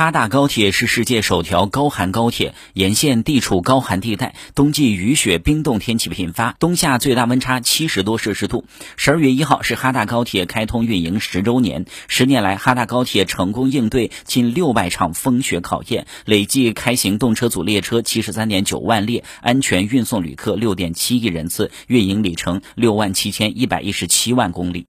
哈大高铁是世界首条高寒高铁沿线地处高寒地带冬季雨雪冰冻天气频发冬夏最大温差七十多摄氏度。十二月一号是哈大高铁开通运营十周年十年来哈大高铁成功应对近六百场风雪考验累计开行动车组列车七十三点九万列安全运送旅客六点七亿人次运营里程六万七千一百一十七万公里。